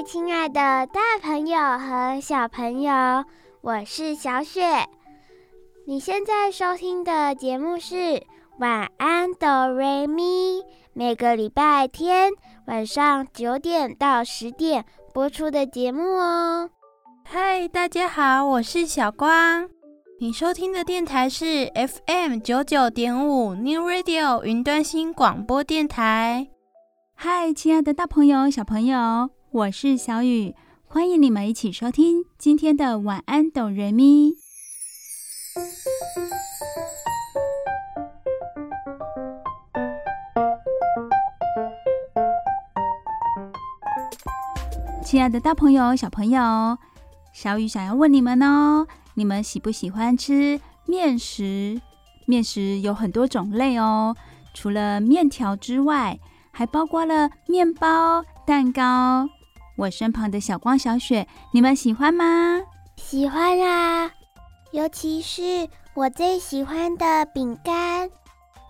嗨，亲爱的大朋友和小朋友，我是小雪。你现在收听的节目是《晚安哆瑞咪》，每个礼拜天晚上九点到十点播出的节目哦。嗨，大家好，我是小光。你收听的电台是 FM 九九点五 New Radio 云端新广播电台。嗨，亲爱的大朋友、小朋友。我是小雨，欢迎你们一起收听今天的晚安哆瑞咪。亲爱的大朋友、小朋友，小雨想要问你们哦，你们喜不喜欢吃面食？面食有很多种类哦，除了面条之外，还包括了面包、蛋糕。我身旁的小光、小雪，你们喜欢吗？喜欢啊，尤其是我最喜欢的饼干。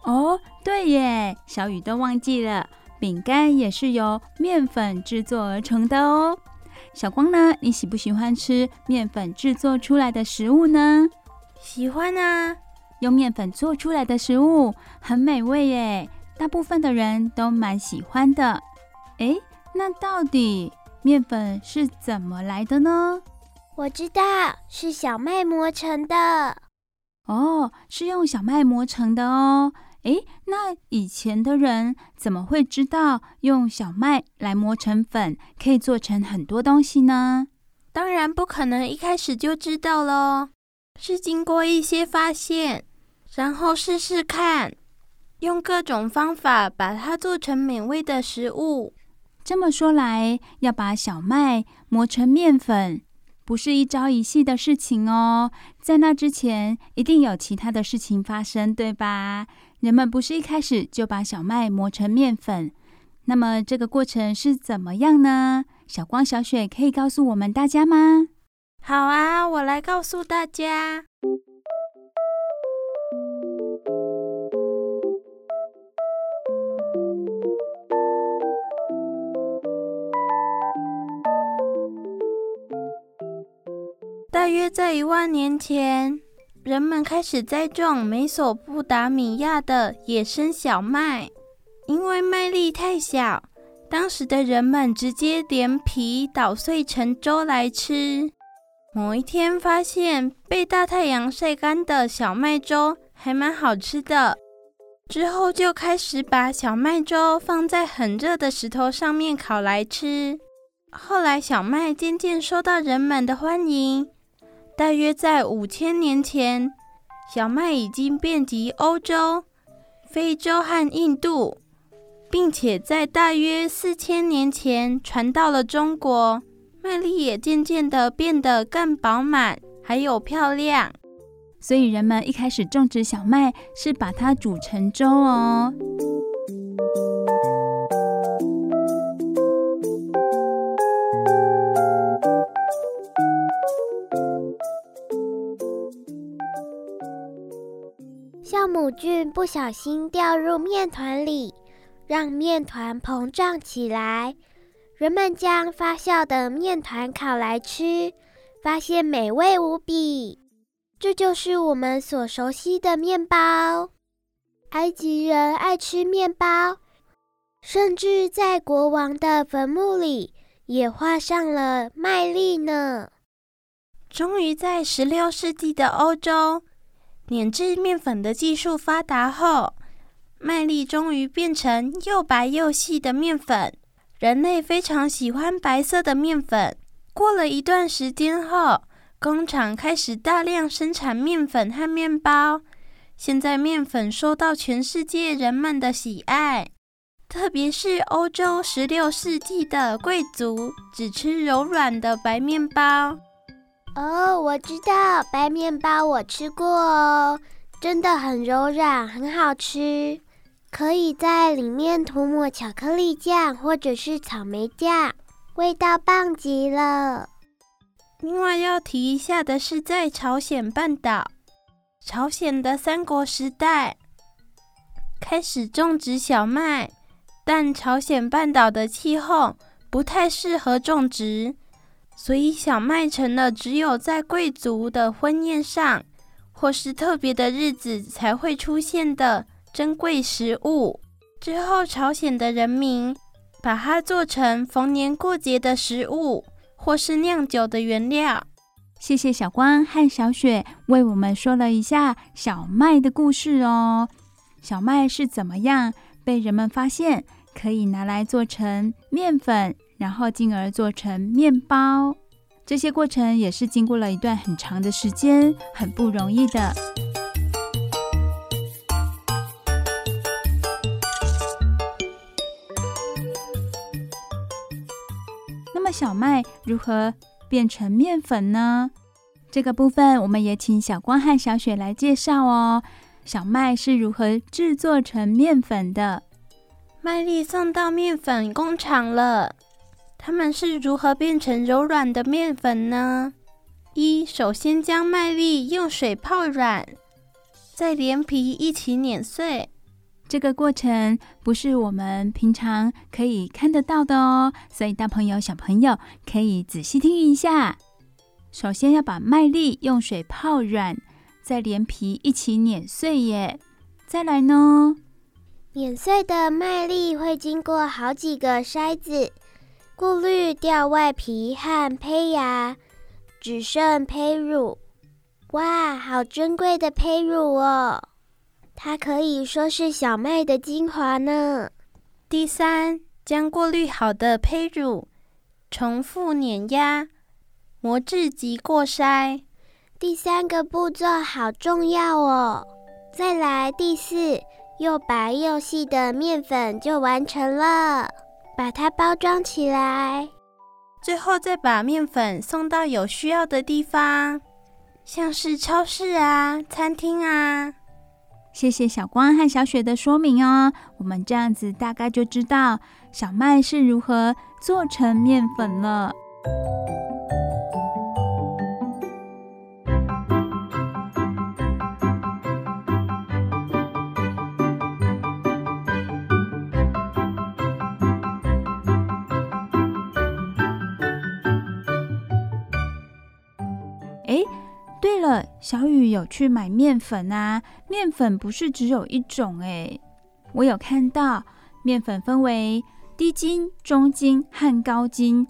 哦，对耶，小雨都忘记了，饼干也是由面粉制作而成的哦。小光呢，你喜不喜欢吃面粉制作出来的食物呢？喜欢啊，用面粉做出来的食物很美味耶，大部分的人都蛮喜欢的。诶，那到底面粉是怎么来的呢？我知道是小麦磨成的。哦，是用小麦磨成的哦。诶，那以前的人怎么会知道用小麦来磨成粉可以做成很多东西呢？当然不可能一开始就知道喽，是经过一些发现，然后试试看，用各种方法把它做成美味的食物。这么说来，要把小麦磨成面粉，不是一朝一夕的事情哦。在那之前，一定有其他的事情发生，对吧？人们不是一开始就把小麦磨成面粉。那么，这个过程是怎么样呢？小光、小雪可以告诉我们大家吗？好啊，我来告诉大家。大约在一万年前，人们开始栽种美索不达米亚的野生小麦，因为麦粒太小，当时的人们直接连皮捣碎成粥来吃。某一天，发现被大太阳晒干的小麦粥还蛮好吃的，之后就开始把小麦粥放在很热的石头上面烤来吃。后来，小麦渐渐受到人们的欢迎。大约在五千年前，小麦已经遍及欧洲、非洲和印度，并且在大约四千年前传到了中国。麦粒也渐渐地变得更饱满，还有漂亮。所以人们一开始种植小麦是把它煮成粥哦。酵母菌不小心掉入面团里，让面团膨胀起来。人们将发酵的面团烤来吃，发现美味无比。这就是我们所熟悉的面包。埃及人爱吃面包，甚至在国王的坟墓里也画上了麦粒呢。终于在十六世纪的欧洲，碾制面粉的技术发达后，麦粒终于变成又白又细的面粉。人类非常喜欢白色的面粉。过了一段时间后，工厂开始大量生产面粉和面包。现在面粉受到全世界人们的喜爱。特别是欧洲十六世纪的贵族只吃柔软的白面包。哦，我知道白面包，我吃过哦，真的很柔软，很好吃，可以在里面涂抹巧克力酱或者是草莓酱，味道棒极了。另外要提一下的是，在朝鲜半岛，朝鲜的三国时代开始种植小麦，但朝鲜半岛的气候不太适合种植，所以小麦成了只有在贵族的婚宴上或是特别的日子才会出现的珍贵食物。之后，朝鲜的人民把它做成逢年过节的食物。或是酿酒的原料。谢谢小光和小雪为我们说了一下小麦的故事哦。小麦是怎么样被人们发现可以拿来做成面粉，然后进而做成面包？这些过程也是经过了一段很长的时间，很不容易的。那么小麦如何变成面粉呢？这个部分我们也请小光和小雪来介绍哦。小麦是如何制作成面粉的？麦粒送到面粉工厂了，它们是如何变成柔软的面粉呢？一，首先将麦粒用水泡软，再连皮一起碾碎。这个过程不是我们平常可以看得到的哦，所以大朋友、小朋友可以仔细听一下。首先要把麦粒用水泡软，再连皮一起碾碎耶。再来呢，碾碎的麦粒会经过好几个筛子，过滤掉外皮和胚芽，只剩胚乳。哇，好珍贵的胚乳哦！它可以说是小麦的精华呢。第三，将过滤好的胚乳重复碾压、磨制及过筛。第三个步骤好重要哦。再来，第四，又白又细的面粉就完成了，把它包装起来。最后再把面粉送到有需要的地方，像是超市啊、餐厅啊。谢谢小光和小雪的说明哦，我们这样子大概就知道小麦是如何做成面粉了。小雨有去买面粉啊？面粉不是只有一种诶，我有看到面粉分为低筋、中筋和高筋，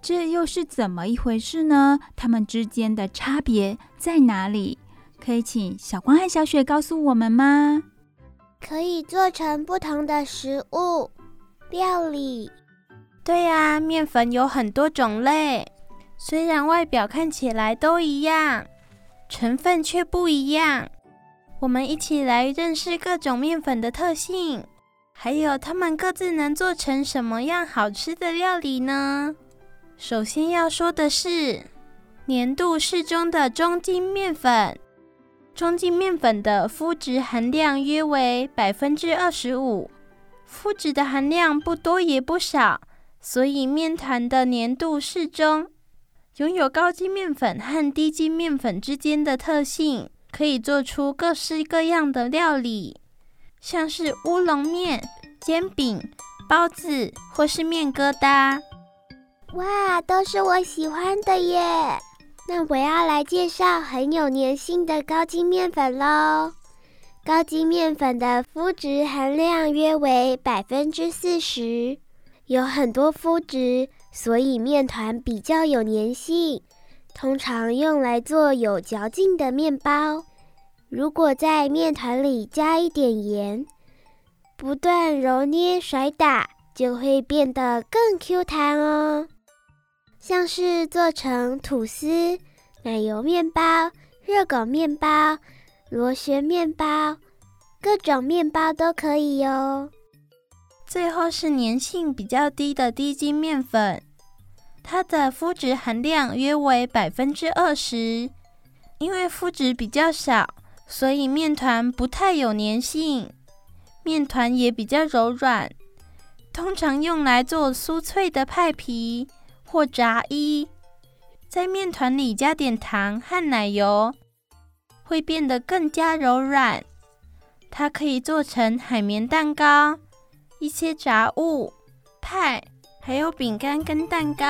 这又是怎么一回事呢？它们之间的差别在哪里？可以请小光和小雪告诉我们吗？可以做成不同的食物料理。对呀，面粉有很多种类，虽然外表看起来都一样。成分却不一样，我们一起来认识各种面粉的特性，还有它们各自能做成什么样好吃的料理呢？首先要说的是，粘度适中的中筋面粉。中筋面粉的麸质含量约为百分之二十五，麸质的含量不多也不少，所以面团的粘度适中。拥有高筋面粉和低筋面粉之间的特性，可以做出各式各样的料理，像是乌龙面、煎饼、包子或是面疙瘩。哇，都是我喜欢的耶！那我要来介绍很有粘性的高筋面粉喽。高筋面粉的麸质含量约为百分之四十，有很多麸质。所以面团比较有粘性，通常用来做有嚼劲的面包。如果在面团里加一点盐，不断揉捏甩打，就会变得更 Q 弹哦。像是做成吐司、奶油面包、热狗面包、螺旋面包，各种面包都可以哟。最后是粘性比较低的低筋面粉，它的麸质含量约为百分之二十。因为麸质比较少，所以面团不太有粘性，面团也比较柔软，通常用来做酥脆的派皮或炸衣。在面团里加点糖和奶油，会变得更加柔软。它可以做成海绵蛋糕、一些杂物、派，还有饼干跟蛋糕。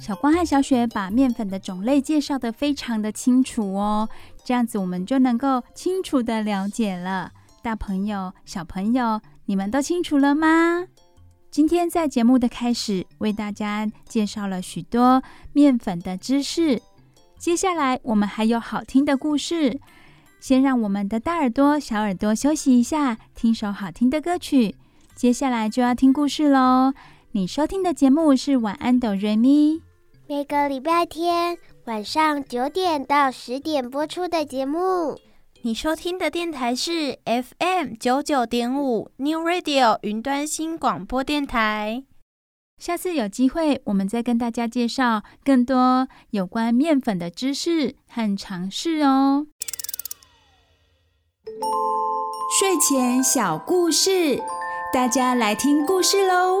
小光和小雪把面粉的种类介绍得非常的清楚哦，这样子我们就能够清楚的了解了。大朋友、小朋友，你们都清楚了吗？今天在节目的开始，为大家介绍了许多面粉的知识。接下来我们还有好听的故事，先让我们的大耳朵、小耳朵休息一下，听首好听的歌曲。接下来就要听故事喽。你收听的节目是《晚安，哆瑞咪》。每个礼拜天晚上九点到十点播出的节目，你收听的电台是 FM 九九点五 New Radio 云端新广播电台。下次有机会，我们再跟大家介绍更多有关面粉的知识和常识哦。睡前小故事，大家来听故事喽。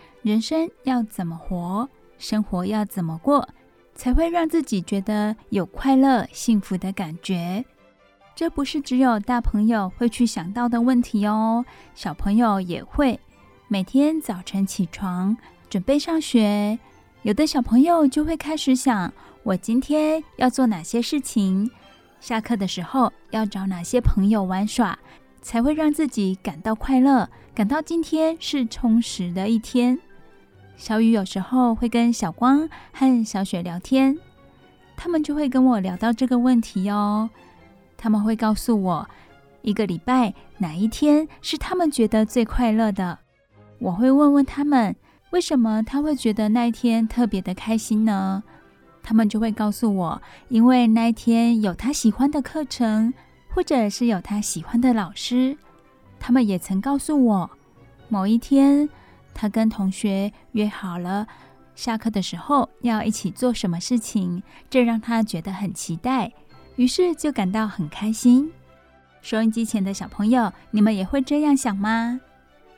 人生要怎么活，生活要怎么过，才会让自己觉得有快乐、幸福的感觉？这不是只有大朋友会去想到的问题哦，小朋友也会。每天早晨起床，准备上学，有的小朋友就会开始想：我今天要做哪些事情？下课的时候要找哪些朋友玩耍，才会让自己感到快乐，感到今天是充实的一天。小雨有时候会跟小光和小雪聊天，他们就会跟我聊到这个问题哦。他们会告诉我，一个礼拜哪一天是他们觉得最快乐的。我会问问他们，为什么他会觉得那一天特别的开心呢？他们就会告诉我，因为那一天有他喜欢的课程，或者是有他喜欢的老师。他们也曾告诉我，某一天。他跟同学约好了，下课的时候要一起做什么事情，这让他觉得很期待，于是就感到很开心。收音机前的小朋友，你们也会这样想吗？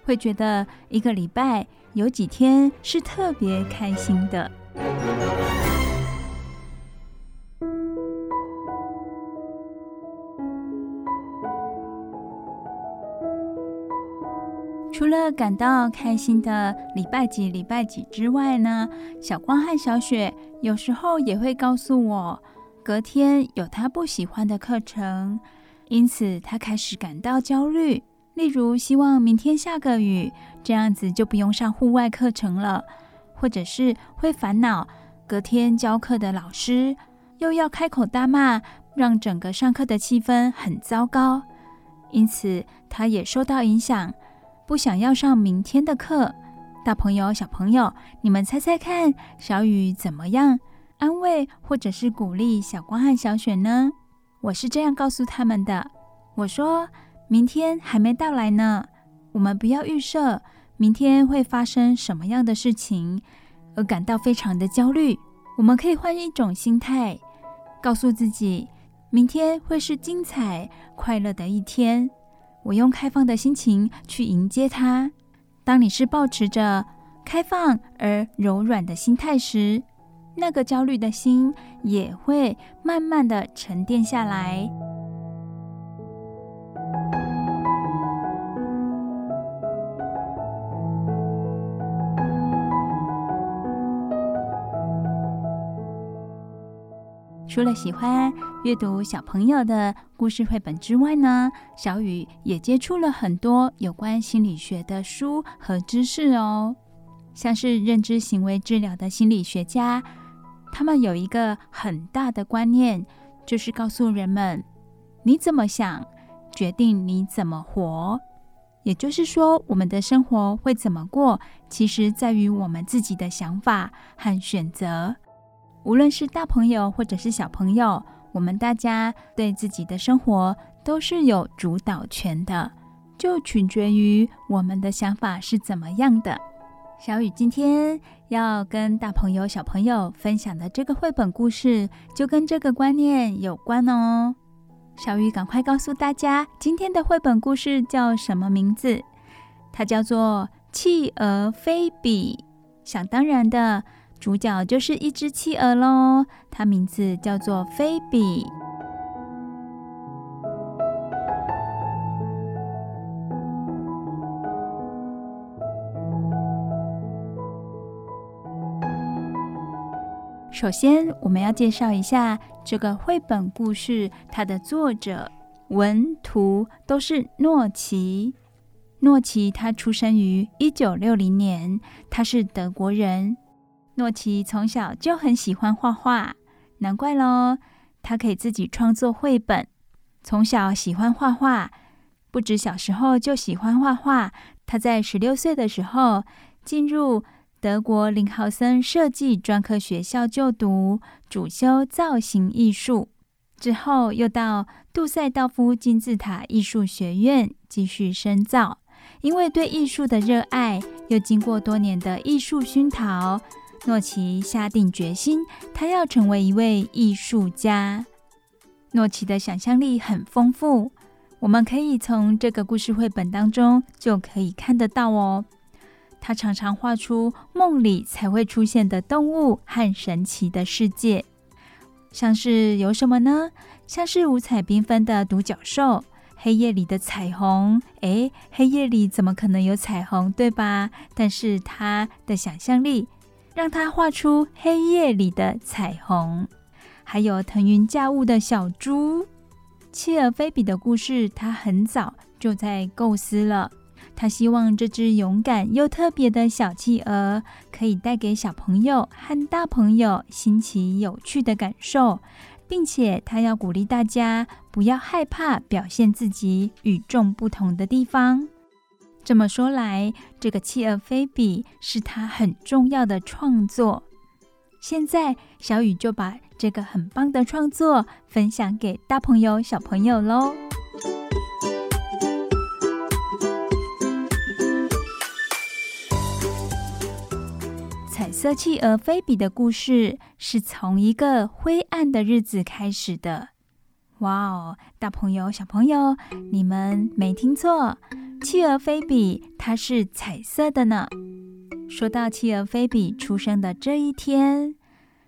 会觉得一个礼拜有几天是特别开心的？除了感到开心的礼拜几礼拜几之外呢，小光和小雪有时候也会告诉我，隔天有他不喜欢的课程，因此他开始感到焦虑。例如，希望明天下个雨，这样子就不用上户外课程了；或者是会烦恼隔天教课的老师又要开口大骂，让整个上课的气氛很糟糕。因此，他也受到影响。不想要上明天的课，大朋友、小朋友，你们猜猜看，小雨怎么样安慰或者是鼓励小光和小雪呢？我是这样告诉他们的：我说，明天还没到来呢，我们不要预设明天会发生什么样的事情，而感到非常的焦虑。我们可以换一种心态，告诉自己，明天会是精彩、快乐的一天。我用开放的心情去迎接它。当你是保持着开放而柔软的心态时，那个焦虑的心也会慢慢的沉淀下来。除了喜欢阅读小朋友的故事绘本之外呢，小雨也接触了很多有关心理学的书和知识哦。像是认知行为治疗的心理学家，他们有一个很大的观念，就是告诉人们：你怎么想，决定你怎么活。也就是说，我们的生活会怎么过，其实在于我们自己的想法和选择。无论是大朋友或者是小朋友，我们大家对自己的生活都是有主导权的，就取决于我们的想法是怎么样的。小雨今天要跟大朋友、小朋友分享的这个绘本故事，就跟这个观念有关哦。小雨赶快告诉大家，今天的绘本故事叫什么名字？它叫做《企鹅菲比》。想当然的。主角就是一只企鹅喽，它名字叫做菲比。首先，我们要介绍一下这个绘本故事，它的作者文图都是诺奇。诺奇他出生于一九六零年，他是德国人。诺奇从小就很喜欢画画，难怪喽，他可以自己创作绘本。从小喜欢画画，不止小时候就喜欢画画。他在十六岁的时候进入德国林豪森设计专科学校就读，主修造型艺术。之后又到杜塞道夫金字塔艺术学院继续深造。因为对艺术的热爱，又经过多年的艺术熏陶。诺奇下定决心，他要成为一位艺术家。诺奇的想象力很丰富，我们可以从这个故事绘本当中就可以看得到哦。他常常画出梦里才会出现的动物和神奇的世界，像是有什么呢？像是五彩缤纷的独角兽，黑夜里的彩虹。诶，黑夜里怎么可能有彩虹，对吧？但是他的想象力。让他画出黑夜里的彩虹，还有腾云驾雾的小猪。企鹅菲比的故事，他很早就在构思了。他希望这只勇敢又特别的小企鹅，可以带给小朋友和大朋友新奇有趣的感受，并且他要鼓励大家不要害怕表现自己与众不同的地方。这么说来，这个企鹅菲比是他很重要的创作。现在，小雨就把这个很棒的创作分享给大朋友、小朋友喽。彩色企鹅菲比的故事是从一个灰暗的日子开始的。哇哦，大朋友、小朋友，你们没听错。企鹅菲比，它是彩色的呢。说到企鹅菲比出生的这一天，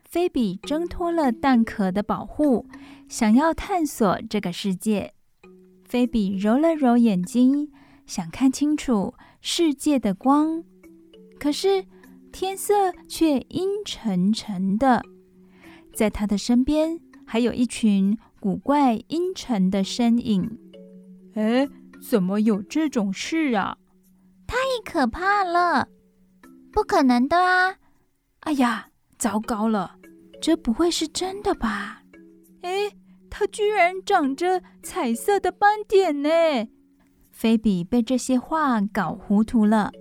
菲比挣脱了蛋壳的保护，想要探索这个世界。菲比揉了揉眼睛，想看清楚世界的光，可是天色却阴沉沉的。在他的身边，还有一群古怪阴沉的身影。诶。怎么有这种事啊？太可怕了！不可能的啊！哎呀，糟糕了，这不会是真的吧？哎，它居然长着彩色的斑点呢！菲比被这些话搞糊涂了。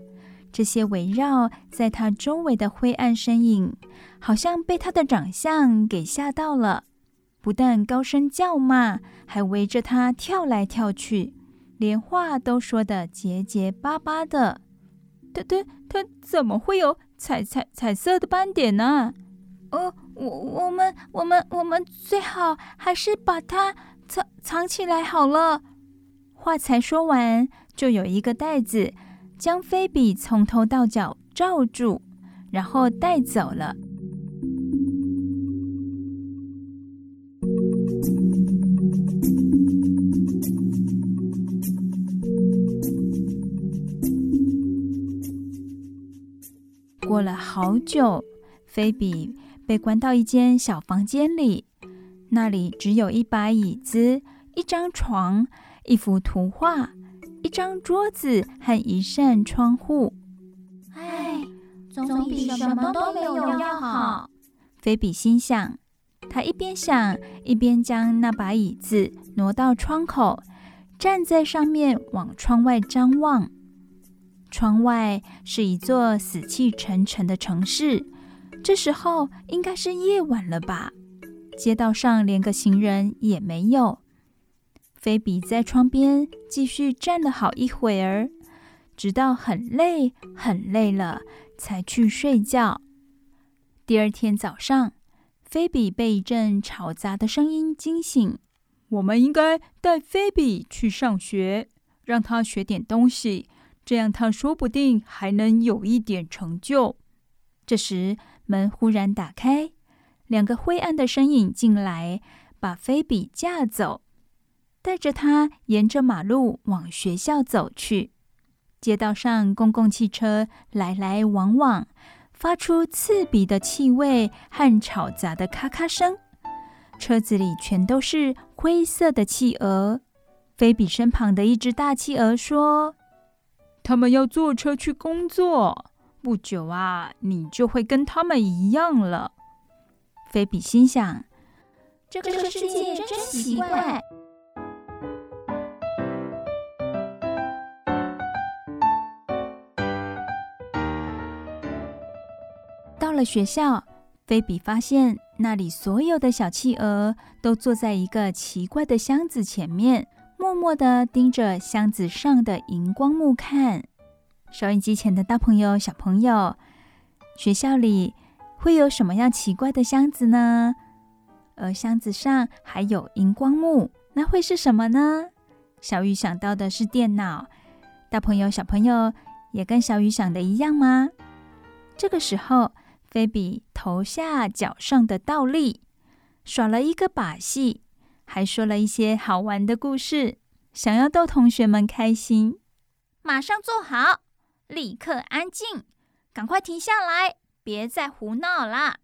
这些围绕在他周围的灰暗身影，好像被他的长相给吓到了，不但高声叫骂，还围着他跳来跳去。连话都说得结结巴巴的，他他他怎么会有彩彩彩色的斑点呢？哦，我我们我们我们最好还是把它藏藏起来好了。话才说完，就有一个袋子将菲比从头到脚罩住，然后带走了。过了好久，菲比被关到一间小房间里，那里只有一把椅子、一张床、一幅图画、一张桌子和一扇窗户。唉，总比什么都没有要好。菲比心想，他一边想，一边将那把椅子挪到窗口，站在上面往窗外张望。窗外是一座死气沉沉的城市，这时候应该是夜晚了吧？街道上连个行人也没有。菲比在窗边继续站了好一会儿，直到很累很累了，才去睡觉。第二天早上，菲比被一阵吵杂的声音惊醒。我们应该带菲比去上学，让他学点东西。这样，他说不定还能有一点成就。这时，门忽然打开，两个灰暗的身影进来，把菲比架走，带着他沿着马路往学校走去。街道上，公共汽车来来往往，发出刺鼻的气味和吵杂的咔咔声。车子里全都是灰色的企鹅。菲比身旁的一只大企鹅说。他们要坐车去工作，不久啊，你就会跟他们一样了。菲比心想：“这个世界真奇怪。”到了学校，菲比发现那里所有的小企鹅都坐在一个奇怪的箱子前面。默默地盯着箱子上的荧光幕看。收音机前的大朋友、小朋友，学校里会有什么样奇怪的箱子呢？而箱子上还有荧光幕，那会是什么呢？小雨想到的是电脑。大朋友、小朋友也跟小雨想的一样吗？这个时候，菲比头下脚上的倒立，耍了一个把戏。还说了一些好玩的故事，想要逗同学们开心。马上坐好，立刻安静，赶快停下来，别再胡闹了。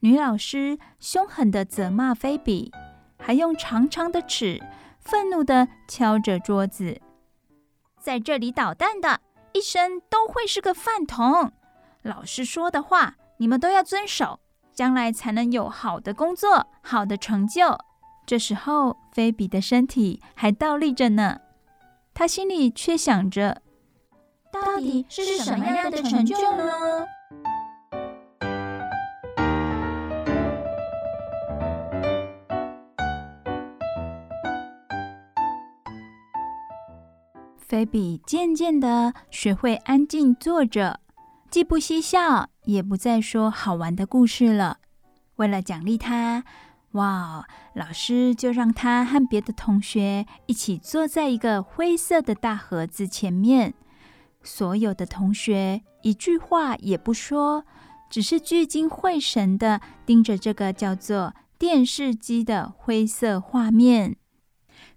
女老师凶狠地责骂菲比，还用长长的尺愤怒地敲着桌子。在这里捣蛋的，一生都会是个饭桶。老师说的话，你们都要遵守，将来才能有好的工作，好的成就。这时候，菲比的身体还倒立着呢，她心里却想着：到底是什么样的成就呢？菲比渐渐的学会安静坐着，既不嬉笑，也不再说好玩的故事了。为了奖励她。哇！老师就让他和别的同学一起坐在一个灰色的大盒子前面。所有的同学一句话也不说，只是聚精会神地盯着这个叫做电视机的灰色画面。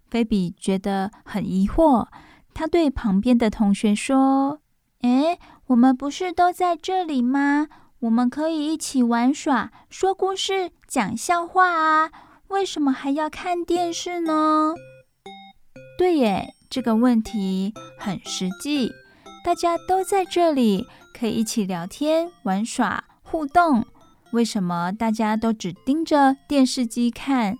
菲比觉得很疑惑，他对旁边的同学说：“诶，我们不是都在这里吗？”我们可以一起玩耍、说故事、讲笑话啊！为什么还要看电视呢？对耶，这个问题很实际。大家都在这里，可以一起聊天、玩耍、互动。为什么大家都只盯着电视机看？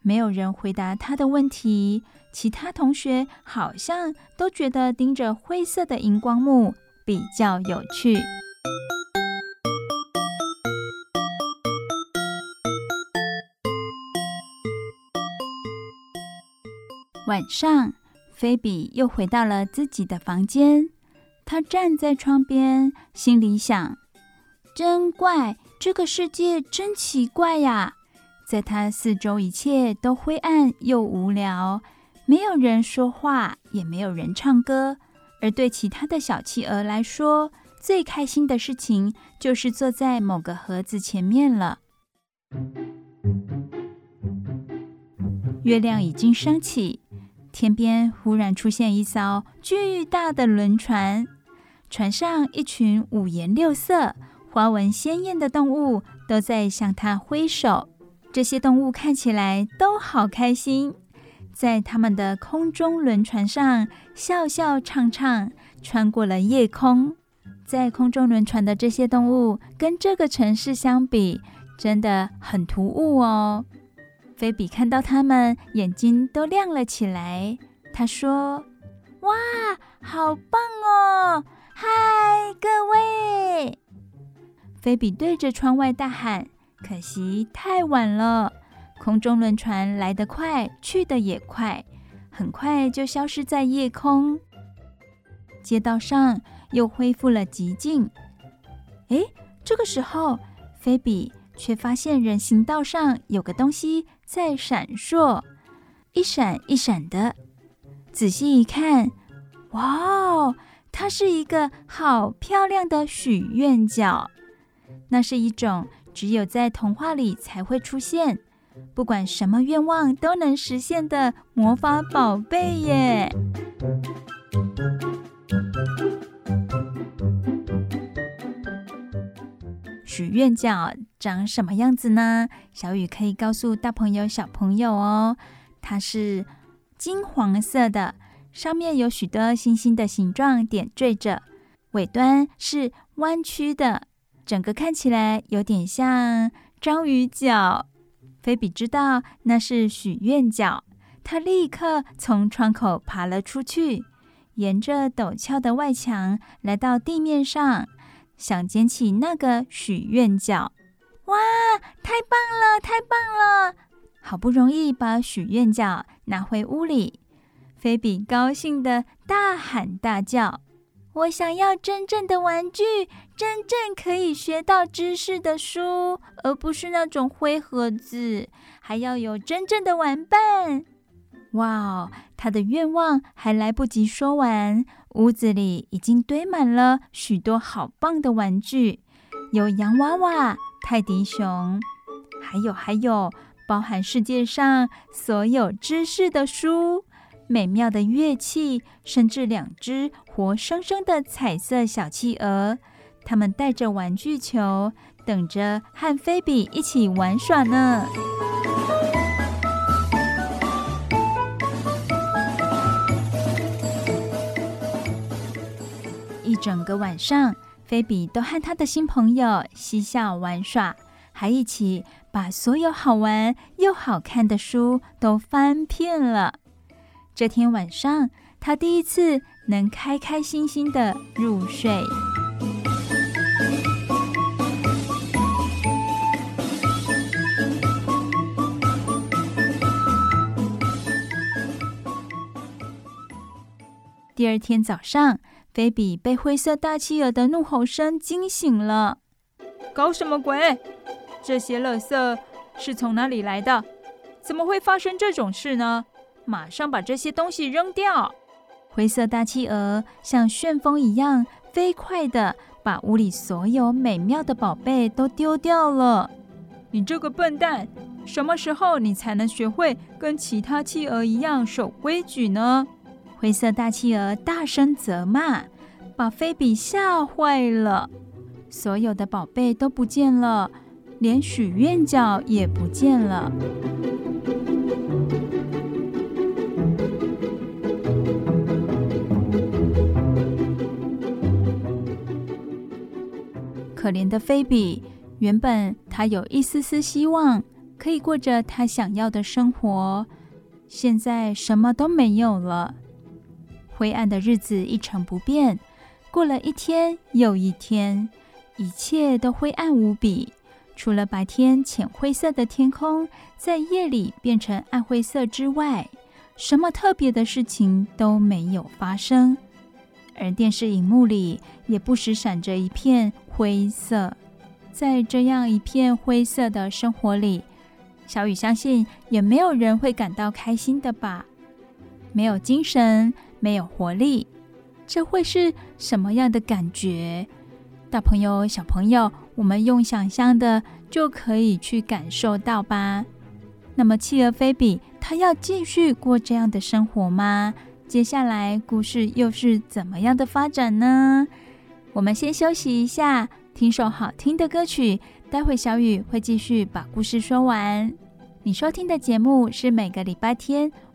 没有人回答他的问题。其他同学好像都觉得盯着灰色的荧光幕比较有趣。晚上，菲比又回到了自己的房间。她站在窗边，心里想：“真怪，这个世界真奇怪呀！”在他四周，一切都灰暗又无聊，没有人说话，也没有人唱歌。而对其他的小企鹅来说，最开心的事情就是坐在某个盒子前面了。月亮已经升起，天边忽然出现一艘巨大的轮船，船上一群五颜六色、花纹鲜艳的动物都在向它挥手。这些动物看起来都好开心。在他们的空中轮船上笑笑唱唱，穿过了夜空。在空中轮船的这些动物跟这个城市相比，真的很突兀哦。菲比看到他们，眼睛都亮了起来。他说：“哇，好棒哦！嗨，各位！”菲比对着窗外大喊：“可惜太晚了。”空中轮船来得快，去得也快，很快就消失在夜空。街道上又恢复了寂静。诶，这个时候，菲比却发现人行道上有个东西在闪烁，一闪一闪的。仔细一看，哇哦，它是一个好漂亮的许愿角。那是一种只有在童话里才会出现。不管什么愿望都能实现的魔法宝贝耶！许愿角长什么样子呢？小雨可以告诉大朋友、小朋友哦。它是金黄色的，上面有许多星星的形状点缀着，尾端是弯曲的，整个看起来有点像章鱼脚。菲比知道那是许愿角，他立刻从窗口爬了出去，沿着陡峭的外墙来到地面上，想捡起那个许愿角。哇，太棒了，太棒了！好不容易把许愿角拿回屋里，菲比高兴地大喊大叫。我想要真正的玩具，真正可以学到知识的书，而不是那种灰盒子。还要有真正的玩伴。哇哦，他的愿望还来不及说完，屋子里已经堆满了许多好棒的玩具，有洋娃娃、泰迪熊，还有还有，包含世界上所有知识的书。美妙的乐器，甚至两只活生生的彩色小企鹅，它们带着玩具球，等着和菲比一起玩耍呢。一整个晚上，菲比都和他的新朋友嬉笑玩耍，还一起把所有好玩又好看的书都翻遍了。这天晚上，他第一次能开开心心的入睡。第二天早上，菲比被灰色大企鹅的怒吼声惊醒了。搞什么鬼？这些垃圾是从哪里来的？怎么会发生这种事呢？马上把这些东西扔掉！灰色大企鹅像旋风一样飞快地把屋里所有美妙的宝贝都丢掉了。你这个笨蛋，什么时候你才能学会跟其他企鹅一样守规矩呢？灰色大企鹅大声责骂，把菲比吓坏了。所有的宝贝都不见了，连许愿角也不见了。可怜的菲比，原本他有一丝丝希望，可以过着他想要的生活，现在什么都没有了。灰暗的日子一成不变，过了一天又一天，一切都灰暗无比，除了白天浅灰色的天空在夜里变成暗灰色之外，什么特别的事情都没有发生。而电视荧幕里也不时闪着一片灰色，在这样一片灰色的生活里，小雨相信也没有人会感到开心的吧？没有精神，没有活力，这会是什么样的感觉？大朋友、小朋友，我们用想象的就可以去感受到吧。那么，企鹅菲比他要继续过这样的生活吗？接下来故事又是怎么样的发展呢？我们先休息一下，听首好听的歌曲。待会小雨会继续把故事说完。你收听的节目是每个礼拜天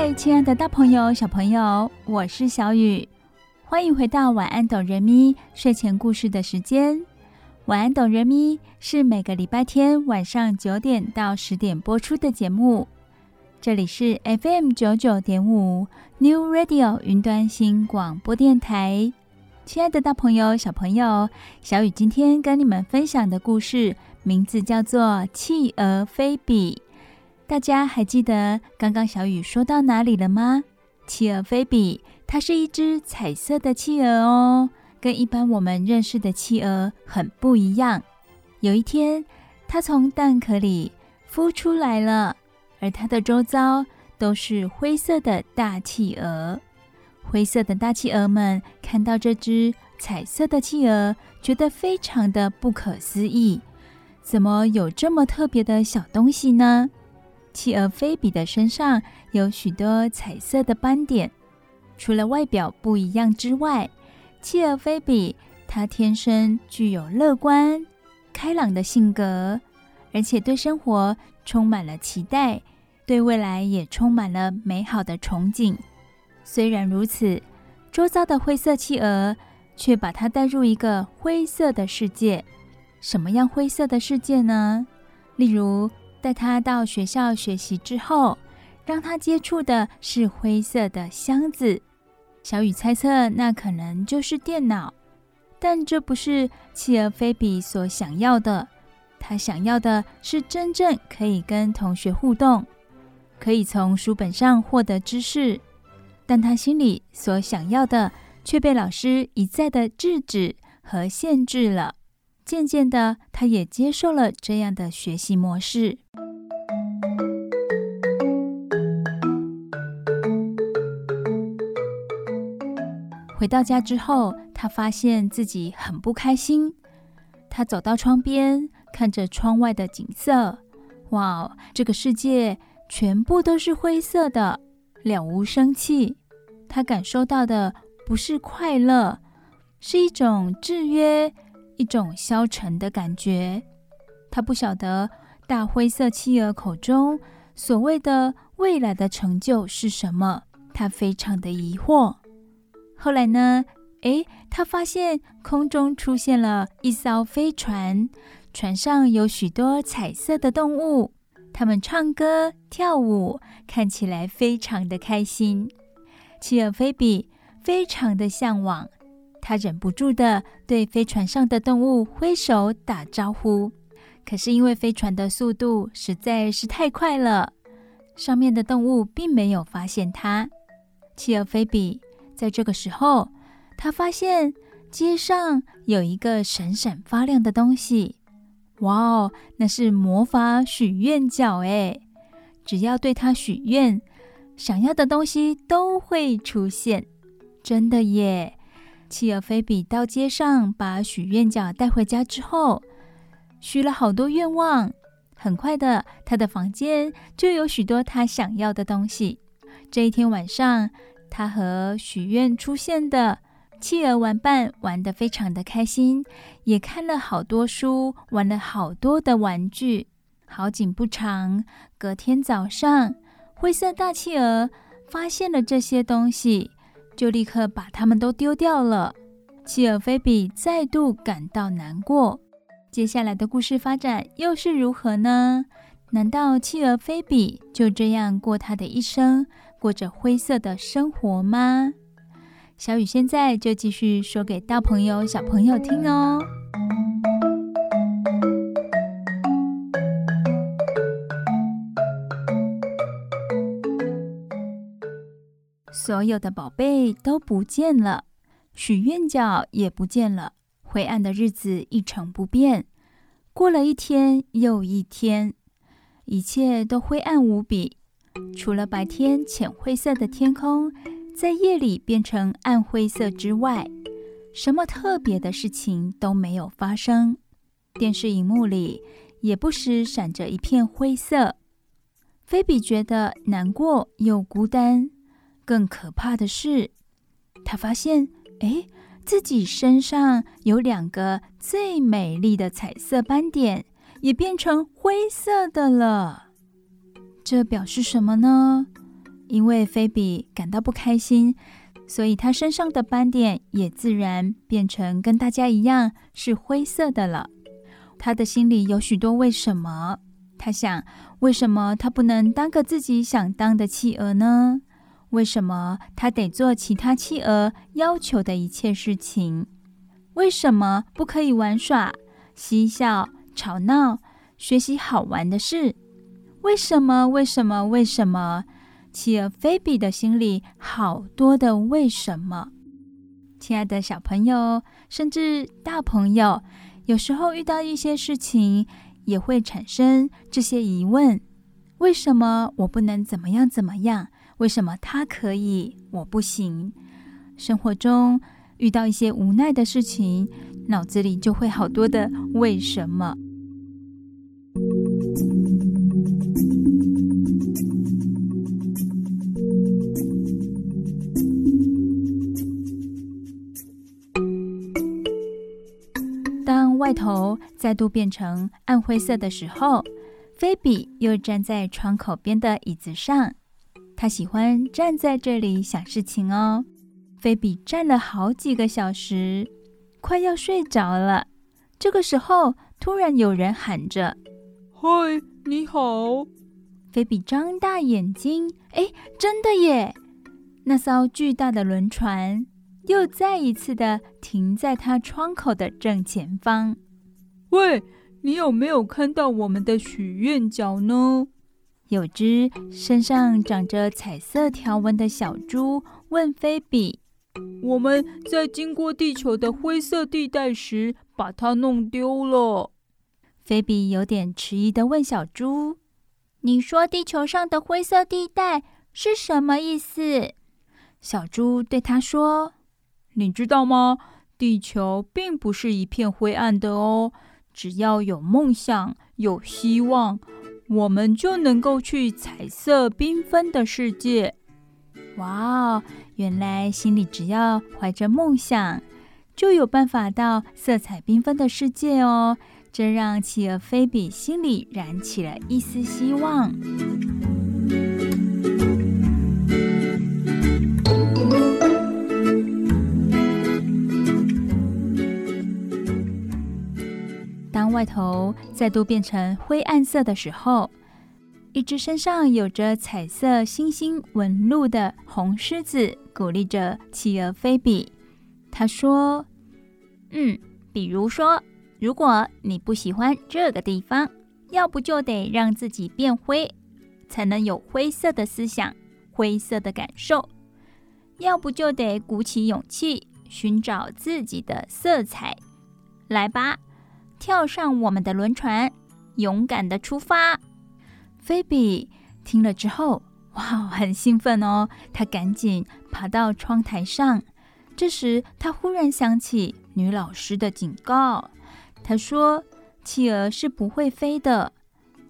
嗨亲爱的大朋友、小朋友，我是小雨，欢迎回到晚安哆瑞咪睡前故事的时间。晚安哆瑞咪是每个礼拜天晚上九点到十点播出的节目，这里是 FM 九九点五 New Radio 云端新广播电台。亲爱的大朋友、小朋友，小雨今天跟你们分享的故事名字叫做《企鹅菲比》。大家还记得刚刚小雨说到哪里了吗？企鹅菲比，它是一只彩色的企鹅哦，跟一般我们认识的企鹅很不一样。有一天，它从蛋壳里孵出来了，而它的周遭都是灰色的大企鹅。灰色的大企鹅们看到这只彩色的企鹅，觉得非常的不可思议：怎么有这么特别的小东西呢？企鹅菲比的身上有许多彩色的斑点，除了外表不一样之外，企鹅菲比它天生具有乐观、开朗的性格，而且对生活充满了期待，对未来也充满了美好的憧憬。虽然如此，周遭的灰色企鹅却把它带入一个灰色的世界。什么样灰色的世界呢？例如，带他到学校学习之后，让他接触的是灰色的箱子。小雨猜测，那可能就是电脑，但这不是企鹅菲比所想要的。他想要的是真正可以跟同学互动，可以从书本上获得知识。但他心里所想要的，却被老师一再的制止和限制了。渐渐的，他也接受了这样的学习模式。回到家之后，他发现自己很不开心。他走到窗边，看着窗外的景色。哇，这个世界全部都是灰色的，了无生气。他感受到的不是快乐，是一种制约，一种消沉的感觉。他不晓得大灰色企鹅口中所谓的未来的成就是什么，他非常的疑惑。后来呢？诶，他发现空中出现了一艘飞船，船上有许多彩色的动物，它们唱歌跳舞，看起来非常的开心。企鹅菲比非常的向往，他忍不住的对飞船上的动物挥手打招呼。可是因为飞船的速度实在是太快了，上面的动物并没有发现他。企鹅菲比。在这个时候，他发现街上有一个闪闪发亮的东西。哇哦，那是魔法许愿角哎！只要对它许愿，想要的东西都会出现。真的耶！企鹅菲比到街上把许愿角带回家之后，许了好多愿望。很快的，他的房间就有许多他想要的东西。这一天晚上，他和许愿出现的企鹅玩伴玩得非常的开心，也看了好多书，玩了好多的玩具。好景不长，隔天早上，灰色大企鹅发现了这些东西，就立刻把它们都丢掉了。企鹅菲比再度感到难过。接下来的故事发展又是如何呢？难道企鹅菲比就这样过他的一生？过着灰色的生活吗？小雨现在就继续说给大朋友、小朋友听哦。所有的宝贝都不见了，许愿角也不见了，灰暗的日子一成不变。过了一天又一天，一切都灰暗无比，除了白天浅灰色的天空在夜里变成暗灰色之外，什么特别的事情都没有发生。电视荧幕里也不时闪着一片灰色。菲比觉得难过又孤单。更可怕的是，他发现，哎，自己身上有两个最美丽的彩色斑点，也变成灰色的了。这表示什么呢？因为菲比感到不开心，所以她身上的斑点也自然变成跟大家一样是灰色的了。她的心里有许多为什么。她想，为什么她不能当个自己想当的企鹅呢？为什么他得做其他企鹅要求的一切事情？为什么不可以玩耍、嬉笑、吵闹、学习好玩的事？为什么？为什么？为什么？企鹅菲比的心里好多的为什么。亲爱的小朋友，甚至大朋友，有时候遇到一些事情，也会产生这些疑问：为什么我不能怎么样怎么样？为什么他可以，我不行？生活中遇到一些无奈的事情，脑子里就会好多的为什么。当外头再度变成暗灰色的时候，菲比又站在窗口边的椅子上。他喜欢站在这里想事情哦。菲比站了好几个小时，快要睡着了。这个时候，突然有人喊着：“嗨，你好！”菲比张大眼睛，哎，真的耶！那艘巨大的轮船又再一次的停在他窗口的正前方。喂，你有没有看到我们的许愿角呢？有只身上长着彩色条纹的小猪问菲比：“我们在经过地球的灰色地带时，把它弄丢了。”菲比有点迟疑的问小猪：“你说地球上的灰色地带是什么意思？”小猪对他说：“你知道吗？地球并不是一片灰暗的哦，只要有梦想，有希望。”我们就能够去彩色缤纷的世界。哇哦！原来心里只要怀着梦想，就有办法到色彩缤纷的世界哦。这让企鹅菲比心里燃起了一丝希望。当外头再度变成灰暗色的时候，一只身上有着彩色星星纹路的红狮子鼓励着企鹅菲比。他说：“嗯，比如说，如果你不喜欢这个地方，要不就得让自己变灰，才能有灰色的思想、灰色的感受；要不就得鼓起勇气，寻找自己的色彩。来吧。”跳上我们的轮船，勇敢的出发。菲比听了之后，哇，很兴奋哦！他赶紧爬到窗台上。这时，他忽然想起女老师的警告。她说：“企鹅是不会飞的。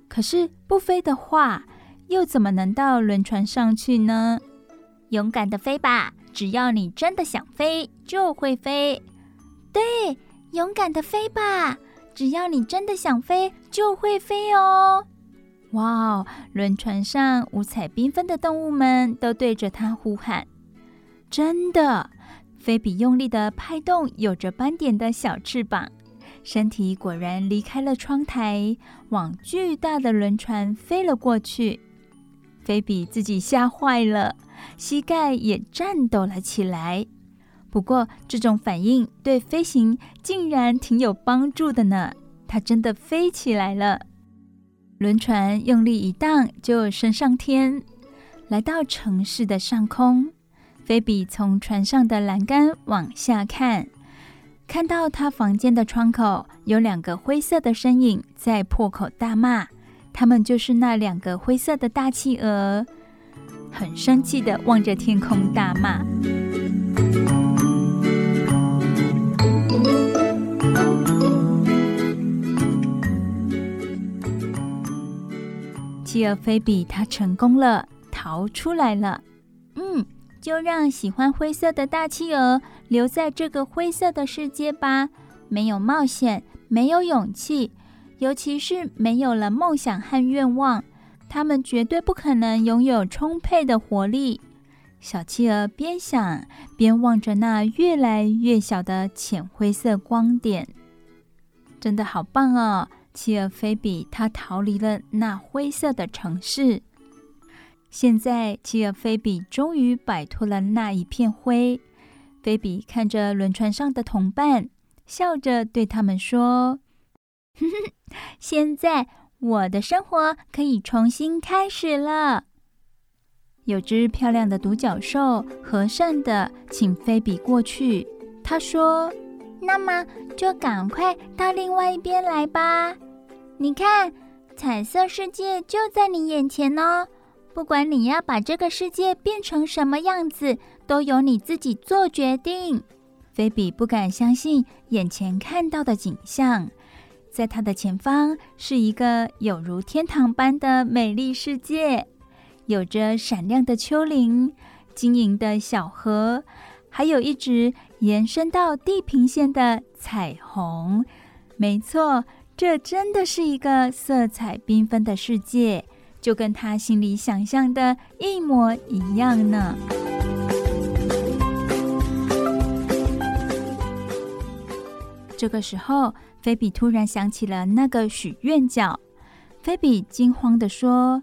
可是不飞的话，又怎么能到轮船上去呢？”勇敢的飞吧，只要你真的想飞，就会飞。对，勇敢的飞吧。只要你真的想飞，就会飞哦！哇哦，轮船上五彩缤纷的动物们都对着它呼喊。真的，菲比用力的拍动有着斑点的小翅膀，身体果然离开了窗台，往巨大的轮船飞了过去。菲比自己吓坏了，膝盖也颤抖了起来。不过这种反应对飞行竟然挺有帮助的呢，它真的飞起来了。轮船用力一荡，就升上天，来到城市的上空。菲比从船上的栏杆往下看，看到他房间的窗口有两个灰色的身影在破口大骂，他们就是那两个灰色的大企鹅，很生气地望着天空大骂。企鹅菲比，他成功了，逃出来了。嗯。就让喜欢灰色的大企鹅留在这个灰色的世界吧。没有冒险，没有勇气，尤其是没有了梦想和愿望，他们绝对不可能拥有充沛的活力。小企鹅边想边望着那越来越小的浅灰色光点，真的好棒哦！企鹅菲比，它逃离了那灰色的城市。现在，企鹅菲比终于摆脱了那一片灰。菲比看着轮船上的同伴，笑着对他们说：“哼哼，现在我的生活可以重新开始了。”有只漂亮的独角兽和善地请菲比过去。他说：“那么就赶快到另外一边来吧。你看，彩色世界就在你眼前哦。”不管你要把这个世界变成什么样子，都由你自己做决定。菲比不敢相信眼前看到的景象，在他的前方是一个有如天堂般的美丽世界，有着闪亮的丘陵、晶莹的小河，还有一直延伸到地平线的彩虹。没错，这真的是一个色彩缤纷的世界。就跟他心里想象的一模一样呢。这个时候，菲比突然想起了那个许愿角。菲比惊慌地说：“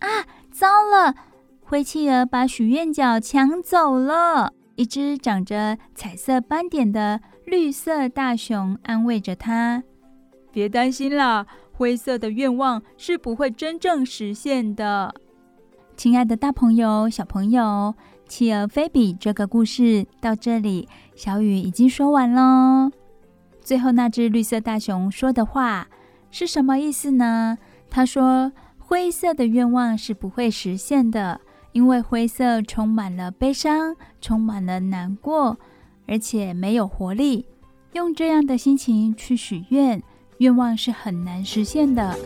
啊，糟了！灰企鹅把许愿角抢走了。”一只长着彩色斑点的绿色大熊安慰着他：“别担心啦。”灰色的愿望是不会真正实现的。亲爱的大朋友、小朋友，企鹅菲比这个故事到这里，小雨已经说完喽。最后那只绿色大熊说的话是什么意思呢？他说：“灰色的愿望是不会实现的，因为灰色充满了悲伤，充满了难过，而且没有活力。用这样的心情去许愿。”愿望是很难实现的。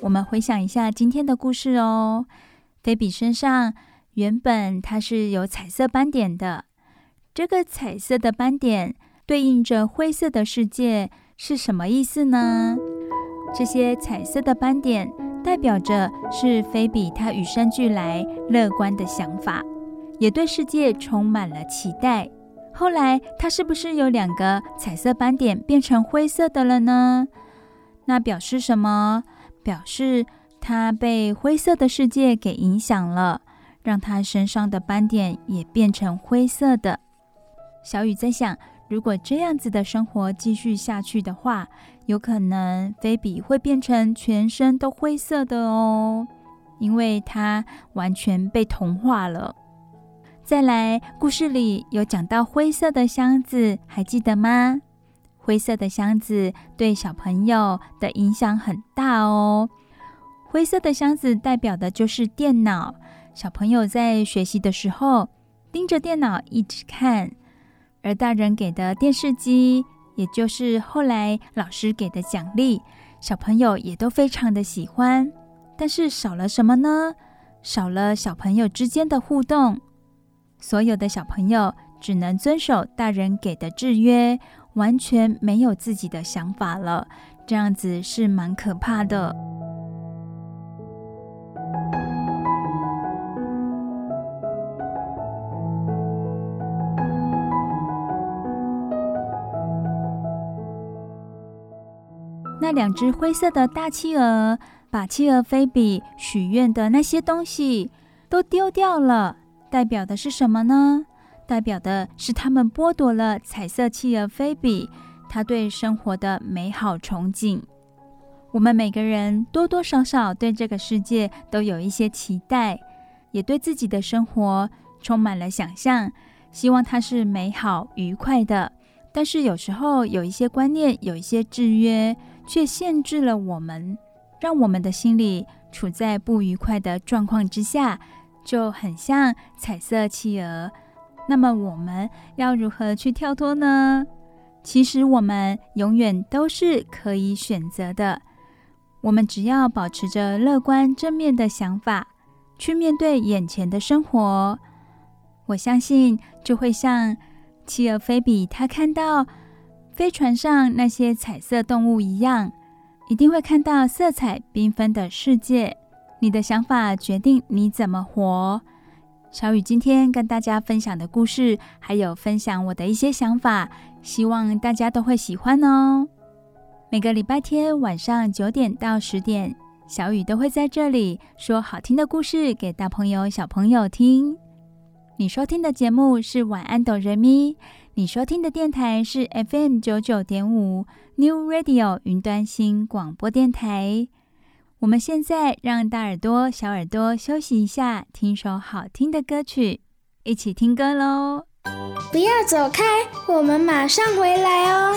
我们回想一下今天的故事哦。菲比身上原本它是有彩色斑点的，这个彩色的斑点对应着灰色的世界是什么意思呢？这些彩色的斑点代表着是菲比他与生俱来乐观的想法。也对世界充满了期待。后来，它是不是有两个彩色斑点变成灰色的了呢？那表示什么？表示他被灰色的世界给影响了，让他身上的斑点也变成灰色的。小雨在想，如果这样子的生活继续下去的话，有可能菲比会变成全身都灰色的哦，因为它完全被同化了。再来，故事里有讲到灰色的箱子，还记得吗？灰色的箱子对小朋友的影响很大哦。灰色的箱子代表的就是电脑，小朋友在学习的时候盯着电脑一直看，而大人给的电视机，也就是后来老师给的奖励，小朋友也都非常的喜欢。但是少了什么呢？少了小朋友之间的互动。所有的小朋友只能遵守大人给的制约，完全没有自己的想法了。这样子是蛮可怕的。两只灰色的大企鹅把企鹅菲比许愿的那些东西都丢掉了，代表的是什么呢？代表的是他们剥夺了彩色企鹅菲比他对生活的美好憧憬。我们每个人多多少少对这个世界都有一些期待，也对自己的生活充满了想象，希望它是美好愉快的。但是有时候有一些观念，有一些制约，却限制了我们，让我们的心里处在不愉快的状况之下，就很像彩色企鹅。那么我们要如何去跳脱呢？其实我们永远都是可以选择的。我们只要保持着乐观正面的想法，去面对眼前的生活，我相信就会像。企鹅菲比，他看到飞船上那些彩色动物一样，一定会看到色彩缤纷的世界。你的想法决定你怎么活。小雨今天跟大家分享的故事，还有分享我的一些想法，希望大家都会喜欢哦。每个礼拜天晚上九点到十点，小雨都会在这里说好听的故事给大朋友、小朋友听。你收听的节目是晚安哆瑞咪，你收听的电台是 FM 九九点五 New Radio 云端新广播电台。我们现在让大耳朵、小耳朵休息一下，听首好听的歌曲，一起听歌喽！不要走开，我们马上回来哦。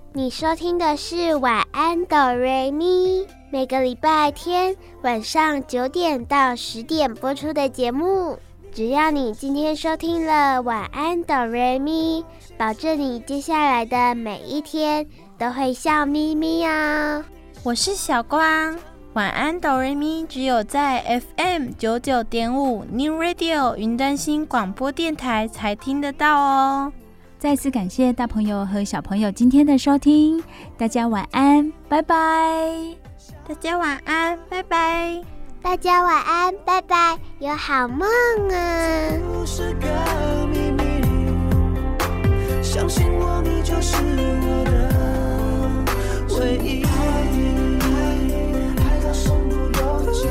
你收听的是晚安哆瑞咪，每个礼拜天晚上九点到十点播出的节目。只要你今天收听了晚安哆瑞咪，保证你接下来的每一天都会笑眯眯哦。我是小光。晚安，哆瑞咪，只有在 FM 九九点五 New Radio 云端新广播电台才听得到哦。再次感谢大朋友和小朋友今天的收听，大家晚安，拜拜。大家晚安，拜拜。大家晚安，拜拜，有好梦啊。唯一，爱到身不由己，